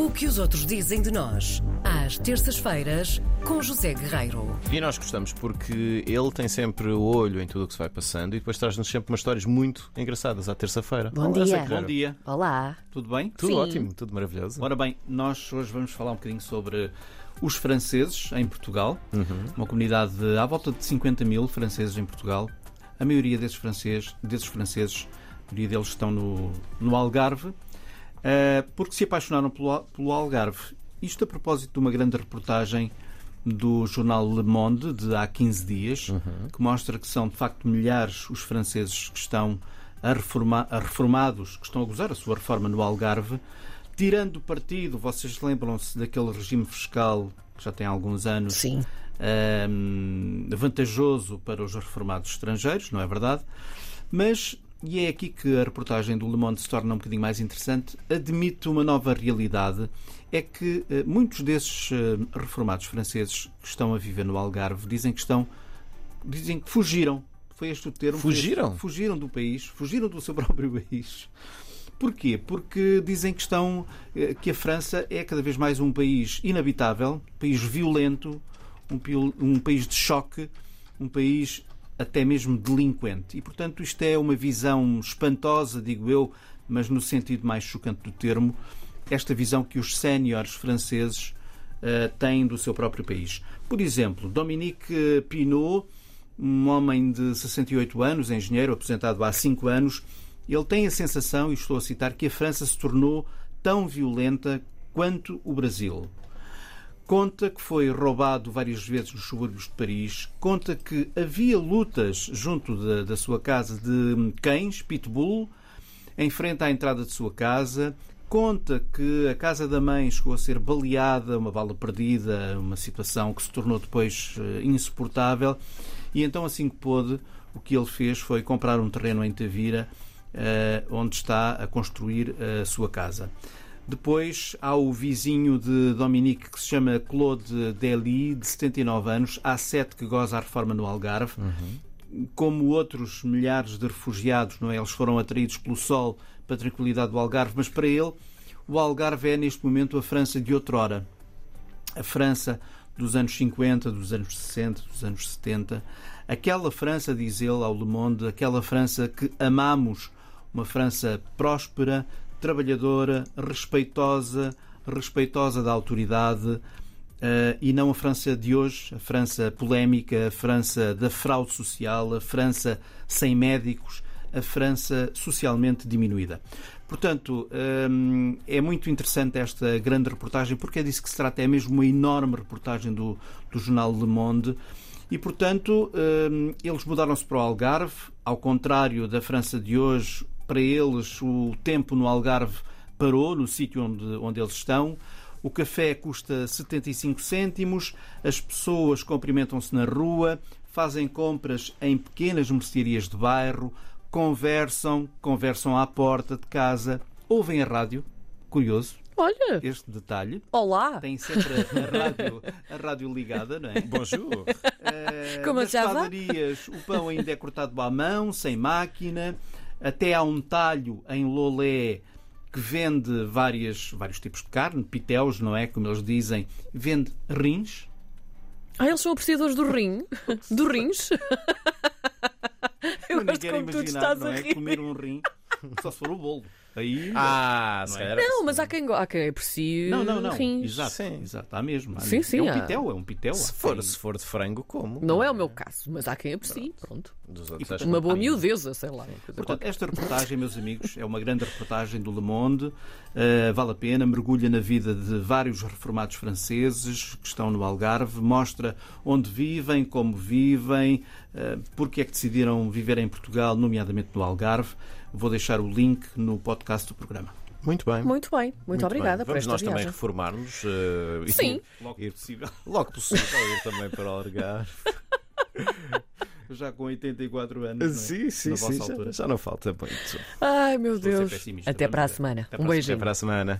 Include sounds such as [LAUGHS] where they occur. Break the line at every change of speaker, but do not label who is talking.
O que os outros dizem de nós, às terças-feiras, com José Guerreiro.
E nós gostamos porque ele tem sempre o olho em tudo o que se vai passando e depois traz-nos sempre umas histórias muito engraçadas à terça-feira.
Bom
Olá,
dia.
Bom dia,
Olá.
tudo bem?
Tudo
Sim.
ótimo, tudo maravilhoso.
Ora bem, nós hoje vamos falar um bocadinho sobre os franceses em Portugal. Uma comunidade de, à volta de 50 mil franceses em Portugal. A maioria desses franceses, desses franceses a maioria deles estão no, no Algarve, porque se apaixonaram pelo, Al- pelo Algarve. Isto a propósito de uma grande reportagem do jornal Le Monde de há 15 dias, que mostra que são de facto milhares os franceses que estão a, reforma- a reformados, que estão a gozar a sua reforma no Algarve, tirando partido, vocês lembram-se daquele regime fiscal que já tem alguns anos,
Sim.
hum, vantajoso para os reformados estrangeiros, não é verdade? Mas, e é aqui que a reportagem do Le Monde se torna um bocadinho mais interessante, admite uma nova realidade, é que eh, muitos desses eh, reformados franceses que estão a viver no Algarve dizem que estão, dizem que fugiram. Foi este o termo?
Fugiram?
Fugiram do país, fugiram do seu [LAUGHS] próprio país. Porquê? Porque dizem que estão eh, que a França é cada vez mais um país inabitável, um país violento, um, um país de choque, um país até mesmo delinquente. E, portanto, isto é uma visão espantosa, digo eu, mas no sentido mais chocante do termo, esta visão que os séniores franceses eh, têm do seu próprio país. Por exemplo, Dominique Pinot, um homem de 68 anos, engenheiro, aposentado há 5 anos, ele tem a sensação, e estou a citar, que a França se tornou tão violenta quanto o Brasil. Conta que foi roubado várias vezes nos subúrbios de Paris. Conta que havia lutas junto da, sua casa de cães, pitbull, em frente à entrada de sua casa. Conta que a casa da mãe chegou a ser baleada, uma bala perdida, uma situação que se tornou depois eh, insuportável. E então, assim que pôde, o que ele fez foi comprar um terreno em Tavira, eh, onde está a construir a sua casa. Depois há o vizinho de Dominique que se chama Claude Dely, de 79 anos, há sete que goza a reforma no Algarve. Como outros milhares de refugiados, não é? eles foram atraídos pelo sol para a tranquilidade do Algarve, mas para ele o Algarve é neste momento a França de outrora. A França dos anos 50, dos anos 60, dos anos 70. Aquela França, diz ele ao Le Monde, aquela França que amamos, uma França próspera, trabalhadora, respeitosa, respeitosa da autoridade, eh, e não a França de hoje, a França polémica, a França da fraude social, a França sem médicos, a França socialmente diminuída. Portanto, hum, é muito interessante esta grande reportagem, porque é disso que se trata, é mesmo uma enorme reportagem do, do jornal Le Monde. E, portanto, hum, eles mudaram-se para o Algarve, ao contrário da França de hoje, para eles o tempo no Algarve parou, no sítio onde, onde eles estão. O café custa 75 cêntimos, as pessoas cumprimentam-se na rua, fazem compras em pequenas mercearias de bairro, conversam, conversam à porta de casa, ouvem a rádio. Curioso
Olha.
este detalhe.
Olá.
Tem sempre a rádio, a rádio ligada, não é? [LAUGHS]
Bonjour.
Eh,
Como
nas padarias, o pão ainda é cortado à mão, sem máquina. Até há um talho em Lolé que vende várias, vários tipos de carne, pitéus, não é? Como eles dizem. Vende rins.
Ah, eles são apreciadores do rim. [LAUGHS] Do rins. [LAUGHS] Eu
nem
gosto como tu
imaginar,
estás
não
a
é?
rir.
Comer um rim. Só se for o bolo. Aí.
Ah,
Não é?
Não, mas há quem, há quem aprecie
não, não, não.
rins.
Exato,
Sim.
exato. Há mesmo. há
Sim,
mesmo.
sim,
É um
há.
pitel, é um pitel.
Se for,
quem-
se for de frango, como?
Não é o meu caso, mas há quem aprecie. Pronto.
Dos outros,
E,
Uma boa miudeza, sei lá.
Portanto, esta reportagem, meus amigos, é uma grande reportagem do Le Monde. Uh, vale a pena, mergulha na vida de vários reformados franceses que estão no Algarve, mostra onde vivem, como vivem, uh, porque é que decidiram viver em Portugal, nomeadamente no Algarve. Vou deixar o link no podcast do programa.
Muito bem.
Muito bem. Muito, obrigada
bem.
por
Vamos
esta
nós também
viagem.
reformar-nos. eh, e-
Sim.
Logo
Ir-
possível.
Logo possível ir também para o Algarve. [LAUGHS]
Já com 84 anos. não é?
Sim, sim,
Na
sim.
vossa
Já,
altura.
já não falta muito.
Ai, meu
Estou
Deus. Até para a semana. Um beijinho.
Até para a semana.